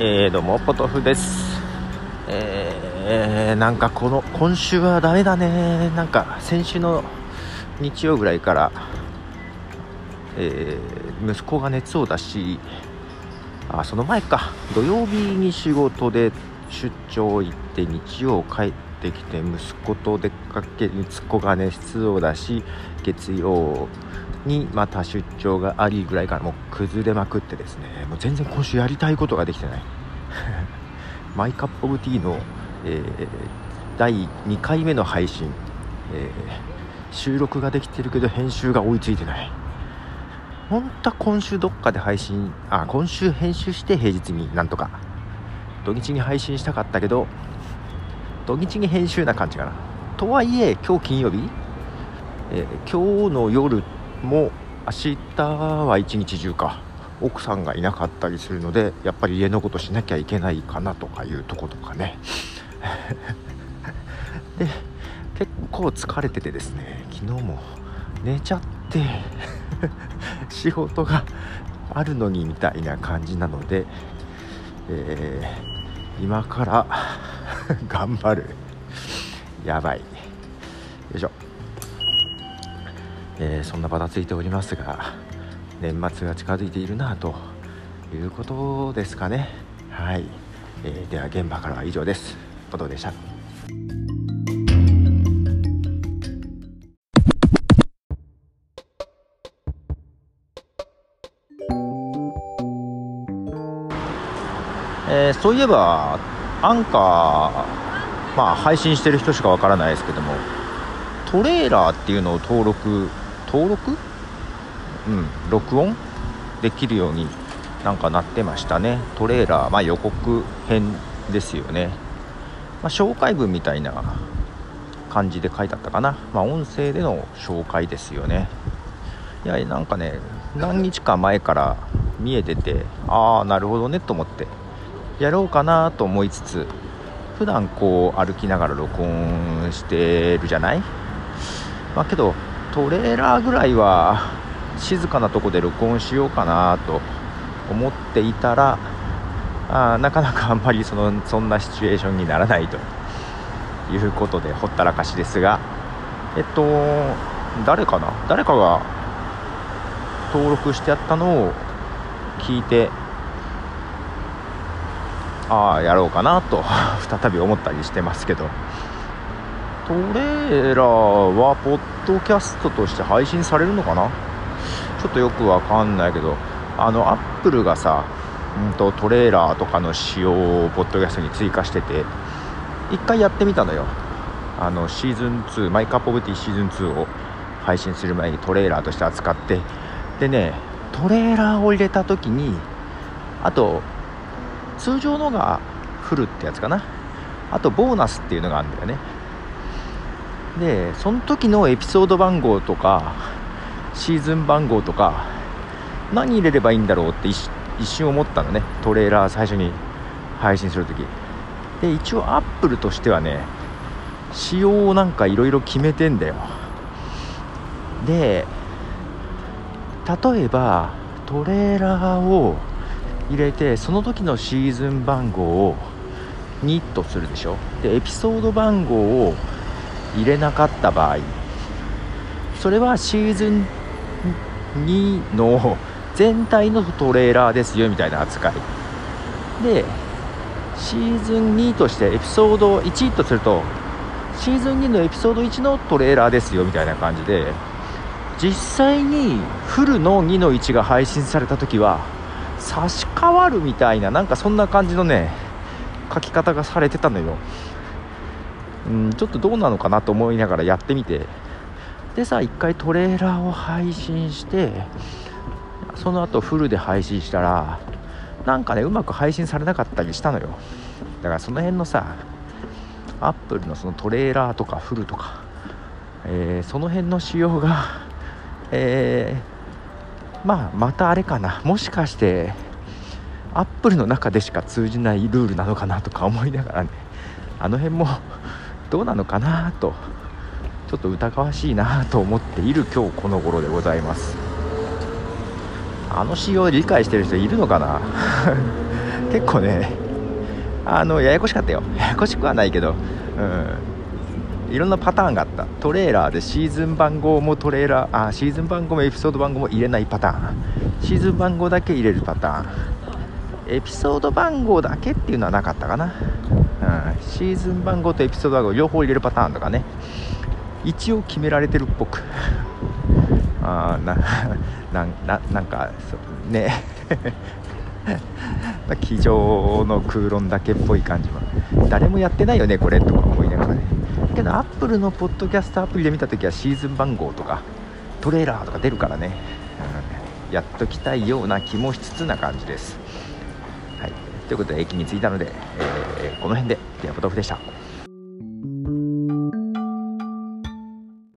えー、どうもポトフです。えー、なんかこの今週はダメだね。なんか先週の日曜ぐらいから、えー息子が熱を出しあその前か。土曜日に仕事で出張行って日曜帰ってきて息子と出かけ息子が熱を出し月曜にまた出張がありぐらいからもう崩れまくってですねもう全然今週やりたいことができてない。マイカップオブティーの、えー第2回目の配信、えー収録ができてるけど編集が追いついてない。本当は今週どっかで配信あ今週編集して平日になんとか土日に配信したかったけど土日に編集な感じかな。とはいえ今日金曜日、えー今日の夜も明日は一日中か奥さんがいなかったりするのでやっぱり家のことしなきゃいけないかなとかいうとことかね。で結構疲れててですね昨日も寝ちゃって 仕事があるのにみたいな感じなので、え今から 頑張る。やばい。よいしょ、えーそんなばたついておりますが年末が近づいているなということですかね。はい、えーでは現場からは以上です。後藤でした？えーそういえばアンカーまあ配信してる人しかわからないですけどもトレーラーっていうのを登録登録？うん録音？できるようになんかなってましたね。トレーラー、まあ、予告編ですよね、まあ、紹介文みたいな感じで書いてあったかな、まあ、音声での紹介ですよね。いやなんかね何日か前から見えててああなるほどねと思って。やろうかなと思いつつ普段こう歩きながら録音してるじゃない？まあけどトレーラーぐらいは静かなとこで録音しようかなと思っていたらあなかなかあんまりそのそんなシチュエーションにならないと。いうことでほったらかしですがえっと誰かな？誰かが登録してやったのを聞いてああやろうかなと 再び思ったりしてますけど。トレーラーはポッドキャストとして配信されるのかな？ちょっとよくわかんないけど。あのアップルがさ、うん、とトレーラーとかの仕様をポッドキャストに追加してて一回やってみたのよ。あのシーズン2マイカップオブティーシーズン2を配信する前にトレーラーとして扱って。でねトレーラーを入れた時にあと通常のがフルってやつかな。あとボーナスっていうのがあるんだよね。でその時のエピソード番号とかシーズン番号とか何入れればいいんだろうって一瞬思ったのね。トレーラー最初に配信する時。で一応アップルとしてはね仕様をなんかいろいろ決めてんだよ。で例えばトレーラーを入れてその時のシーズン番号を2とするでしょ？でエピソード番号を入れなかった場合。それはシーズン2の全体のトレーラーですよみたいな扱い。でシーズン2としてエピソード1とするとシーズン2のエピソード1のトレーラーですよみたいな感じで実際にフルの2の1が配信された時は差し替わるみたいななんかそんな感じのね書き方がされてたのよ。うんちょっとどうなのかなと思いながらやってみて。でさ1回トレーラーを配信してその後フルで配信したらなんかねうまく配信されなかったりしたのよ。だからその辺のさアップルのそのトレーラーとかフルとか、えーその辺の仕様がえーまあまたあれかな。もしかしてアップルの中でしか通じないルールなのかなとか思いながらね。あの辺もどうなのかなとちょっと疑わしいなと思っている今日この頃でございます。あの仕様を理解してる人いるのかな。結構ねあのややこしかったよ。ややこしくはないけど。うん。いろんなパターンがあった。トレーラーでシーズン番号もトレーラーあシーズン番号もエピソード番号も入れないパターン。シーズン番号だけ入れるパターン。エピソード番号だけっていうのはなかったかな、うん、シーズン番号とエピソード番号両方入れるパターンとかね。一応決められてるっぽく。あな ななんかね。机上の空論だけっぽい感じは誰もやってないよねこれとか思いながらね。けどアップルのポッドキャストアプリで見た時はシーズン番号とかトレーラーとか出るからね、うん、やっときたいような気もしつつな感じです。はい。ということで駅に着いたので、えー、この辺でティアポトフでした。